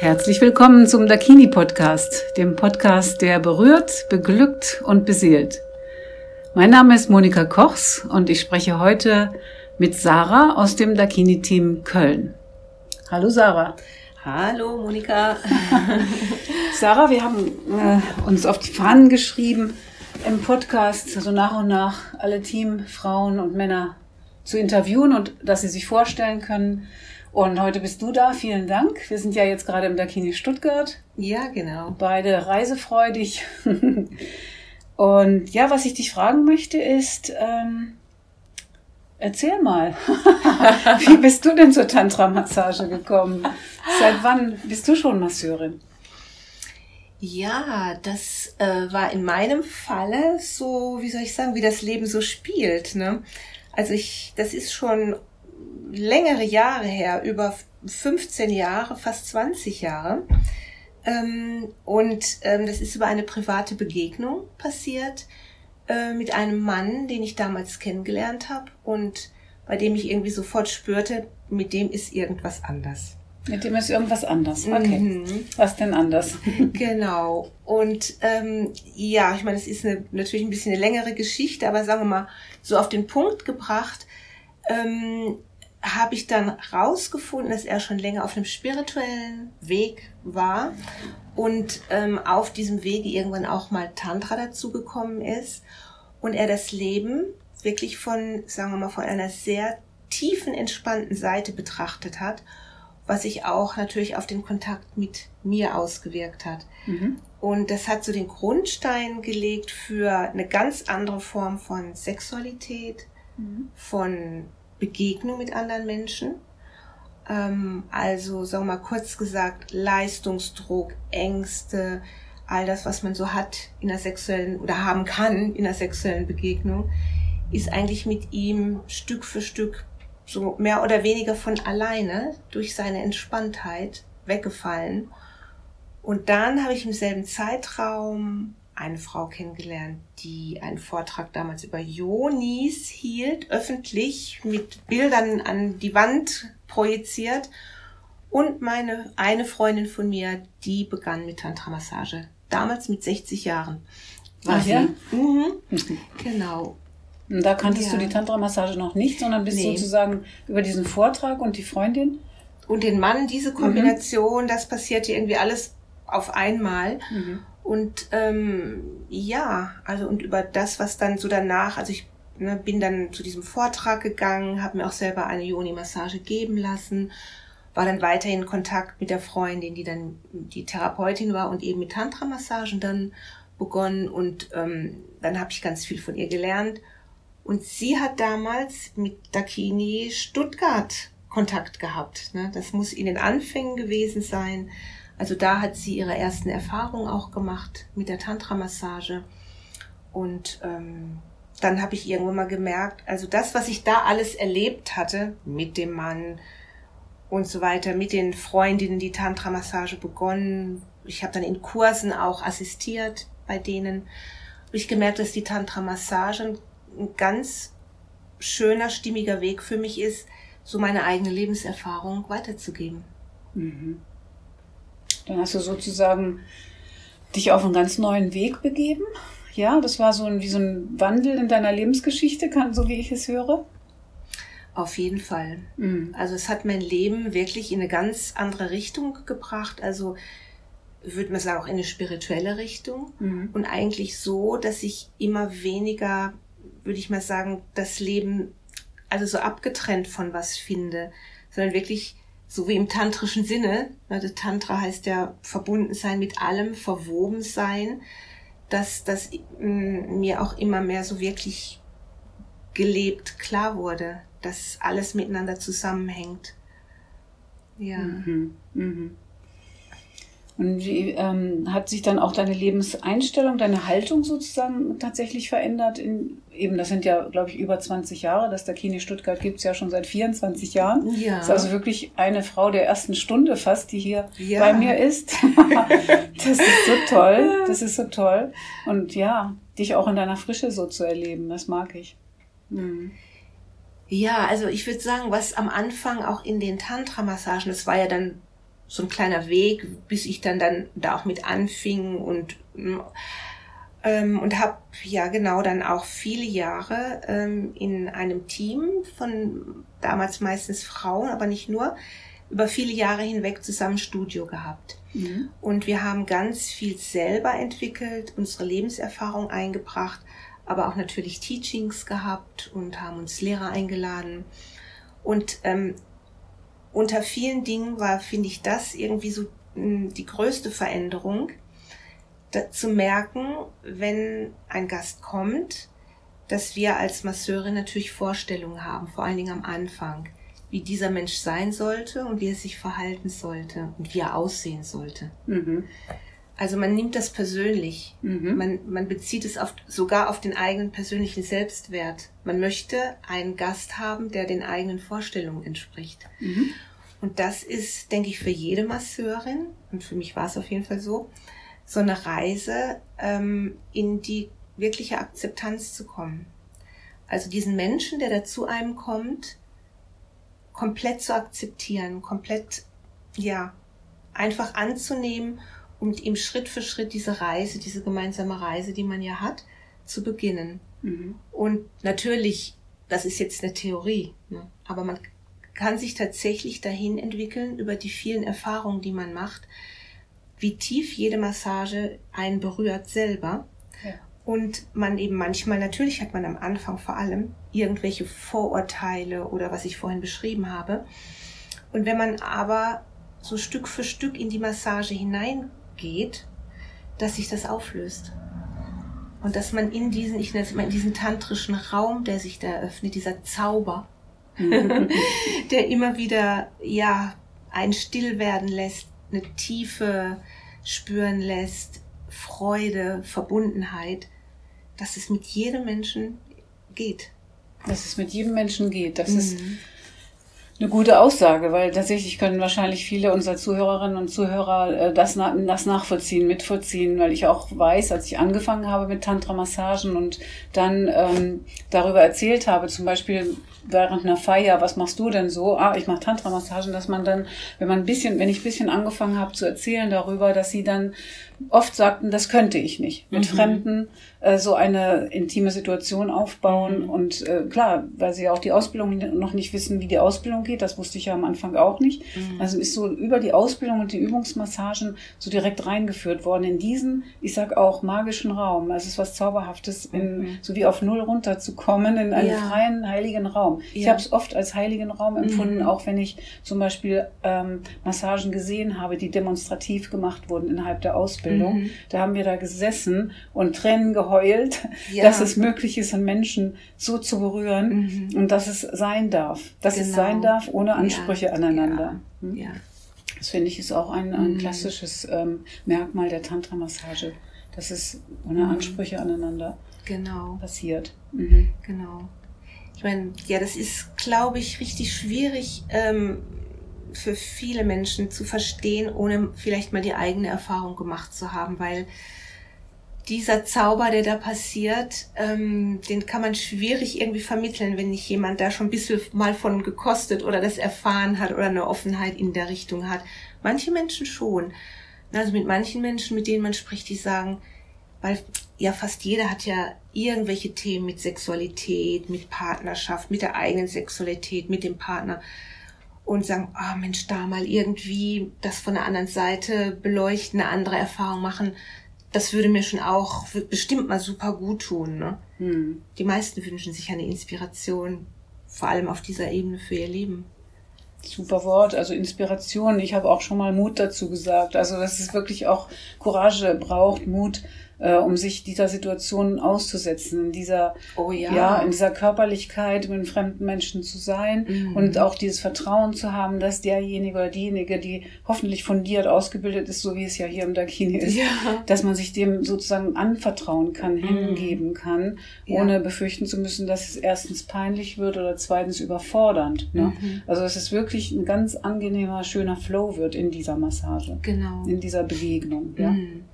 Herzlich willkommen zum Dakini Podcast, dem Podcast, der berührt, beglückt und beseelt. Mein Name ist Monika Kochs und ich spreche heute mit Sarah aus dem Dakini Team Köln. Hallo Sarah. Hallo Monika. Sarah, wir haben äh, uns auf die Fahnen geschrieben, im Podcast also nach und nach alle Teamfrauen und Männer zu interviewen und dass sie sich vorstellen können, und heute bist du da. Vielen Dank. Wir sind ja jetzt gerade im Dakini Stuttgart. Ja, genau. Beide reisefreudig. Und ja, was ich dich fragen möchte ist, ähm, erzähl mal, wie bist du denn zur Tantra-Massage gekommen? Seit wann bist du schon Masseurin? Ja, das äh, war in meinem Falle so, wie soll ich sagen, wie das Leben so spielt. Ne? Also ich, das ist schon längere Jahre her, über 15 Jahre, fast 20 Jahre. Ähm, und ähm, das ist über eine private Begegnung passiert äh, mit einem Mann, den ich damals kennengelernt habe und bei dem ich irgendwie sofort spürte, mit dem ist irgendwas anders. Mit dem ist irgendwas anders. Okay. Mhm. Was denn anders? genau. Und ähm, ja, ich meine, es ist eine, natürlich ein bisschen eine längere Geschichte, aber sagen wir mal, so auf den Punkt gebracht, ähm, habe ich dann rausgefunden, dass er schon länger auf einem spirituellen Weg war und ähm, auf diesem Wege irgendwann auch mal Tantra dazugekommen ist und er das Leben wirklich von, sagen wir mal, von einer sehr tiefen, entspannten Seite betrachtet hat, was sich auch natürlich auf den Kontakt mit mir ausgewirkt hat. Mhm. Und das hat so den Grundstein gelegt für eine ganz andere Form von Sexualität, mhm. von Begegnung mit anderen Menschen. Ähm, also, sagen wir mal kurz gesagt, Leistungsdruck, Ängste, all das, was man so hat in der sexuellen oder haben kann in der sexuellen Begegnung, ist eigentlich mit ihm Stück für Stück so mehr oder weniger von alleine durch seine Entspanntheit weggefallen. Und dann habe ich im selben Zeitraum eine Frau kennengelernt, die einen Vortrag damals über Yonis hielt, öffentlich mit Bildern an die Wand projiziert. Und meine eine Freundin von mir, die begann mit Tantra-Massage. Damals mit 60 Jahren. War Ach, sie. Ja? Mhm. Genau. Und da kanntest ja. du die Tantra-Massage noch nicht, sondern bist nee. sozusagen über diesen Vortrag und die Freundin? Und den Mann, diese Kombination, mhm. das passierte irgendwie alles auf einmal. Mhm. Und ähm, ja, also und über das, was dann so danach, also ich ne, bin dann zu diesem Vortrag gegangen, habe mir auch selber eine Yoni-Massage geben lassen, war dann weiterhin in Kontakt mit der Freundin, die dann die Therapeutin war und eben mit Tantra-Massagen dann begonnen und ähm, dann habe ich ganz viel von ihr gelernt. Und sie hat damals mit Dakini Stuttgart Kontakt gehabt. Ne? Das muss in den Anfängen gewesen sein. Also da hat sie ihre ersten Erfahrungen auch gemacht mit der Tantra-Massage. Und ähm, dann habe ich irgendwann mal gemerkt, also das, was ich da alles erlebt hatte mit dem Mann und so weiter, mit den Freundinnen, die Tantra-Massage begonnen. Ich habe dann in Kursen auch assistiert bei denen. Habe ich gemerkt, dass die Tantra-Massage ein ganz schöner, stimmiger Weg für mich ist, so meine eigene Lebenserfahrung weiterzugeben. Mhm. Dann hast du sozusagen dich auf einen ganz neuen Weg begeben. Ja, das war so ein, wie so ein Wandel in deiner Lebensgeschichte, kann, so wie ich es höre. Auf jeden Fall. Mhm. Also es hat mein Leben wirklich in eine ganz andere Richtung gebracht. Also würde man sagen auch in eine spirituelle Richtung mhm. und eigentlich so, dass ich immer weniger, würde ich mal sagen, das Leben also so abgetrennt von was finde, sondern wirklich so wie im tantrischen Sinne, ne, das Tantra heißt ja verbunden sein mit allem, verwoben sein, dass das mm, mir auch immer mehr so wirklich gelebt klar wurde, dass alles miteinander zusammenhängt. Ja. Mhm. Mhm. Und wie ähm, hat sich dann auch deine Lebenseinstellung, deine Haltung sozusagen tatsächlich verändert? In, eben, das sind ja, glaube ich, über 20 Jahre. Das Dakini Stuttgart gibt es ja schon seit 24 Jahren. Ja. Das ist also wirklich eine Frau der ersten Stunde fast, die hier ja. bei mir ist. das ist so toll. Das ist so toll. Und ja, dich auch in deiner Frische so zu erleben, das mag ich. Mhm. Ja, also ich würde sagen, was am Anfang auch in den Tantra-Massagen, das war ja dann so ein kleiner Weg, bis ich dann dann da auch mit anfing und ähm, und habe ja genau dann auch viele Jahre ähm, in einem Team von damals meistens Frauen, aber nicht nur, über viele Jahre hinweg zusammen Studio gehabt. Mhm. Und wir haben ganz viel selber entwickelt, unsere Lebenserfahrung eingebracht, aber auch natürlich Teachings gehabt und haben uns Lehrer eingeladen. Und ähm, unter vielen Dingen war, finde ich, das irgendwie so hm, die größte Veränderung, zu merken, wenn ein Gast kommt, dass wir als Masseure natürlich Vorstellungen haben, vor allen Dingen am Anfang, wie dieser Mensch sein sollte und wie er sich verhalten sollte und wie er aussehen sollte. Mhm. Also man nimmt das persönlich. Mhm. Man, man bezieht es auf, sogar auf den eigenen persönlichen Selbstwert. Man möchte einen Gast haben, der den eigenen Vorstellungen entspricht. Mhm. Und das ist, denke ich, für jede Masseurin, und für mich war es auf jeden Fall so, so eine Reise ähm, in die wirkliche Akzeptanz zu kommen. Also diesen Menschen, der da zu einem kommt, komplett zu akzeptieren, komplett, ja, einfach anzunehmen und ihm Schritt für Schritt diese Reise, diese gemeinsame Reise, die man ja hat, zu beginnen. Mhm. Und natürlich, das ist jetzt eine Theorie, ne? aber man kann sich tatsächlich dahin entwickeln über die vielen Erfahrungen, die man macht, wie tief jede Massage einen berührt selber. Ja. Und man eben manchmal, natürlich hat man am Anfang vor allem irgendwelche Vorurteile oder was ich vorhin beschrieben habe. Und wenn man aber so Stück für Stück in die Massage hineingeht, dass sich das auflöst. Und dass man in diesen, ich nenne es mal, in diesen tantrischen Raum, der sich da eröffnet, dieser Zauber, der immer wieder, ja, einen still werden lässt, eine Tiefe spüren lässt, Freude, Verbundenheit, dass es mit jedem Menschen geht. Dass es mit jedem Menschen geht. Das mhm. ist eine gute Aussage, weil tatsächlich können wahrscheinlich viele unserer Zuhörerinnen und Zuhörer äh, das, das nachvollziehen, mitvollziehen, weil ich auch weiß, als ich angefangen habe mit Tantra-Massagen und dann ähm, darüber erzählt habe, zum Beispiel während einer Feier, was machst du denn so? Ah, ich mache Tantra-Massagen, dass man dann, wenn man ein bisschen, wenn ich ein bisschen angefangen habe zu erzählen darüber, dass sie dann oft sagten, das könnte ich nicht. Mit mhm. Fremden äh, so eine intime Situation aufbauen. Mhm. Und äh, klar, weil sie auch die Ausbildung noch nicht wissen, wie die Ausbildung geht, das wusste ich ja am Anfang auch nicht. Mhm. Also ist so über die Ausbildung und die Übungsmassagen so direkt reingeführt worden in diesen, ich sag auch, magischen Raum. Also es ist was Zauberhaftes, in, mhm. so wie auf Null runterzukommen in einen ja. freien, heiligen Raum. Ja. Ich habe es oft als heiligen Raum empfunden, mhm. auch wenn ich zum Beispiel ähm, Massagen gesehen habe, die demonstrativ gemacht wurden innerhalb der Ausbildung. Ausbildung. Mhm. Da haben wir da gesessen und Tränen geheult, ja. dass es möglich ist, einen Menschen so zu berühren mhm. und dass es sein darf. Dass genau. es sein darf, ohne Ansprüche ja. aneinander. Ja. Hm? ja. Das finde ich ist auch ein, ein mhm. klassisches ähm, Merkmal der Tantra-Massage, dass es ohne mhm. Ansprüche aneinander genau. passiert. Mhm. Genau. Ich meine, ja, das ist, glaube ich, richtig schwierig, ähm, für viele Menschen zu verstehen, ohne vielleicht mal die eigene Erfahrung gemacht zu haben, weil dieser Zauber, der da passiert, ähm, den kann man schwierig irgendwie vermitteln, wenn nicht jemand da schon ein bisschen mal von gekostet oder das erfahren hat oder eine Offenheit in der Richtung hat. Manche Menschen schon. Also mit manchen Menschen, mit denen man spricht, die sagen, weil ja fast jeder hat ja irgendwelche Themen mit Sexualität, mit Partnerschaft, mit der eigenen Sexualität, mit dem Partner und sagen, ah oh Mensch, da mal irgendwie das von der anderen Seite beleuchten, eine andere Erfahrung machen, das würde mir schon auch bestimmt mal super gut tun. Ne? Hm. Die meisten wünschen sich eine Inspiration, vor allem auf dieser Ebene für ihr Leben. Super Wort, also Inspiration. Ich habe auch schon mal Mut dazu gesagt. Also dass es wirklich auch Courage braucht, Mut, äh, um sich dieser Situation auszusetzen, in dieser, oh ja. ja, in dieser Körperlichkeit mit fremden Menschen zu sein mhm. und auch dieses Vertrauen zu haben, dass derjenige oder diejenige, die hoffentlich fundiert ausgebildet ist, so wie es ja hier im Dakini ist, ja. dass man sich dem sozusagen anvertrauen kann, mhm. hingeben kann, ohne ja. befürchten zu müssen, dass es erstens peinlich wird oder zweitens überfordernd. Ne? Mhm. Also dass es wirklich ein ganz angenehmer, schöner Flow wird in dieser Massage. Genau. In dieser Begegnung. Ja? Mhm.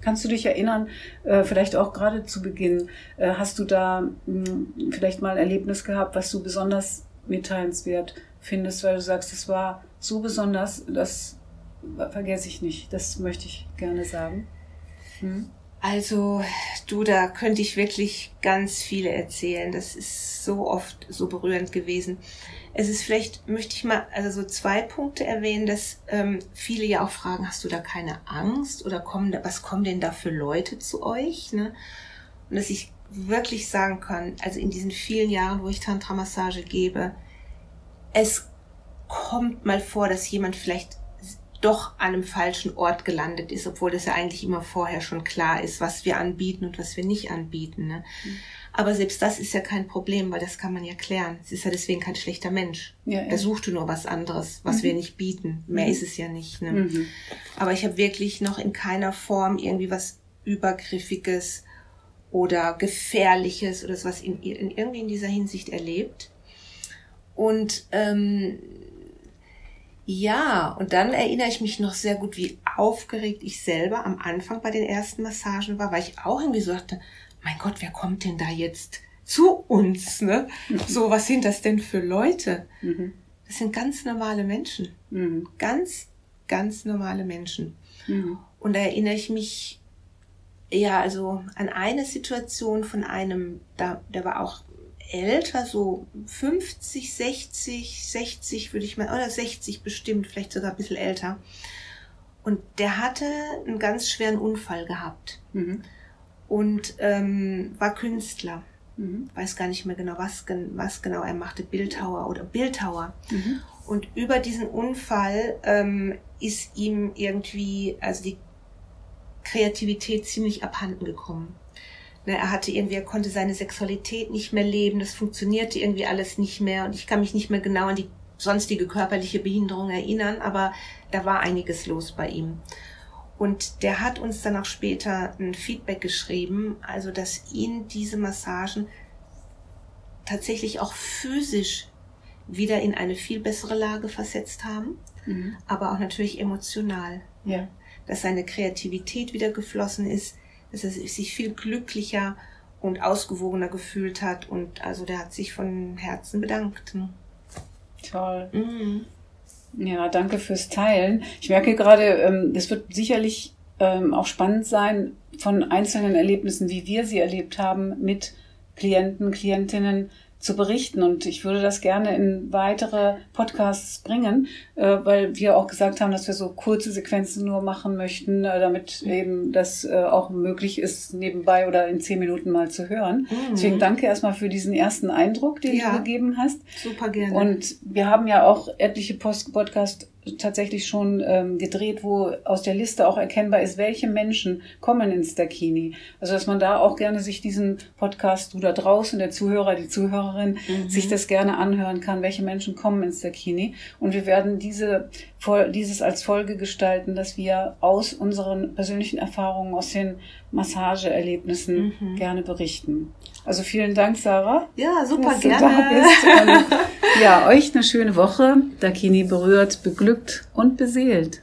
Kannst du dich erinnern, äh, vielleicht auch gerade zu Beginn, äh, hast du da hm, vielleicht mal ein Erlebnis gehabt, was du besonders mitteilenswert findest, weil du sagst, es war so besonders, dass vergesse ich nicht. Das möchte ich gerne sagen. Hm? Also, du, da könnte ich wirklich ganz viele erzählen. Das ist so oft so berührend gewesen. Es ist vielleicht, möchte ich mal also so zwei Punkte erwähnen, dass ähm, viele ja auch fragen, hast du da keine Angst oder kommen da, was kommen denn da für Leute zu euch? Ne? Und dass ich wirklich sagen kann, also in diesen vielen Jahren, wo ich Tantra-Massage gebe, es kommt mal vor, dass jemand vielleicht doch an einem falschen Ort gelandet ist, obwohl das ja eigentlich immer vorher schon klar ist, was wir anbieten und was wir nicht anbieten. Ne? Mhm. Aber selbst das ist ja kein Problem, weil das kann man ja klären. Es ist ja deswegen kein schlechter Mensch. Ja, ja. Er suchte nur was anderes, was mhm. wir nicht bieten. Mehr mhm. ist es ja nicht. Ne? Mhm. Aber ich habe wirklich noch in keiner Form irgendwie was Übergriffiges oder Gefährliches oder sowas in, in irgendwie in dieser Hinsicht erlebt. Und ähm, ja, und dann erinnere ich mich noch sehr gut, wie aufgeregt ich selber am Anfang bei den ersten Massagen war, weil ich auch irgendwie so dachte, mein Gott, wer kommt denn da jetzt zu uns? Ne? Mhm. So, was sind das denn für Leute? Mhm. Das sind ganz normale Menschen. Mhm. Ganz, ganz normale Menschen. Mhm. Und da erinnere ich mich ja, also an eine Situation von einem, da, der war auch älter, so 50, 60, 60 würde ich mal, oder 60 bestimmt, vielleicht sogar ein bisschen älter. Und der hatte einen ganz schweren Unfall gehabt mhm. Und ähm, war Künstler. Mhm. Weiß gar nicht mehr genau, was, was genau er machte, Bildhauer oder Bildhauer. Mhm. Und über diesen Unfall ähm, ist ihm irgendwie, also die Kreativität ziemlich abhanden gekommen. Ne, er hatte irgendwie, er konnte seine Sexualität nicht mehr leben, das funktionierte irgendwie alles nicht mehr und ich kann mich nicht mehr genau an die sonstige körperliche Behinderung erinnern, aber da war einiges los bei ihm. Und der hat uns dann auch später ein Feedback geschrieben, also dass ihn diese Massagen tatsächlich auch physisch wieder in eine viel bessere Lage versetzt haben, mhm. aber auch natürlich emotional. Ja. Dass seine Kreativität wieder geflossen ist, dass er sich viel glücklicher und ausgewogener gefühlt hat. Und also der hat sich von Herzen bedankt. Toll. Mhm. Ja, danke fürs Teilen. Ich merke gerade, ähm, es wird sicherlich ähm, auch spannend sein, von einzelnen Erlebnissen, wie wir sie erlebt haben, mit Klienten, Klientinnen zu berichten. Und ich würde das gerne in weitere Podcasts bringen, äh, weil wir auch gesagt haben, dass wir so kurze Sequenzen nur machen möchten, äh, damit eben das äh, auch möglich ist, nebenbei oder in zehn Minuten mal zu hören. Mhm. Deswegen danke erstmal für diesen ersten Eindruck, den ja, du gegeben hast. Super gerne. Und wir haben ja auch etliche Post-Podcast tatsächlich schon ähm, gedreht, wo aus der Liste auch erkennbar ist, welche Menschen kommen ins Dakini. Also dass man da auch gerne sich diesen Podcast, du da draußen, der Zuhörer, die Zuhörerin, mhm. sich das gerne anhören kann, welche Menschen kommen ins Dakini. Und wir werden diese, dieses als Folge gestalten, dass wir aus unseren persönlichen Erfahrungen, aus den Massageerlebnissen mhm. gerne berichten. Also vielen Dank, Sarah. Ja, super dass gerne. Du da bist. Und, ja, euch eine schöne Woche. Dakini berührt, beglückt und beseelt.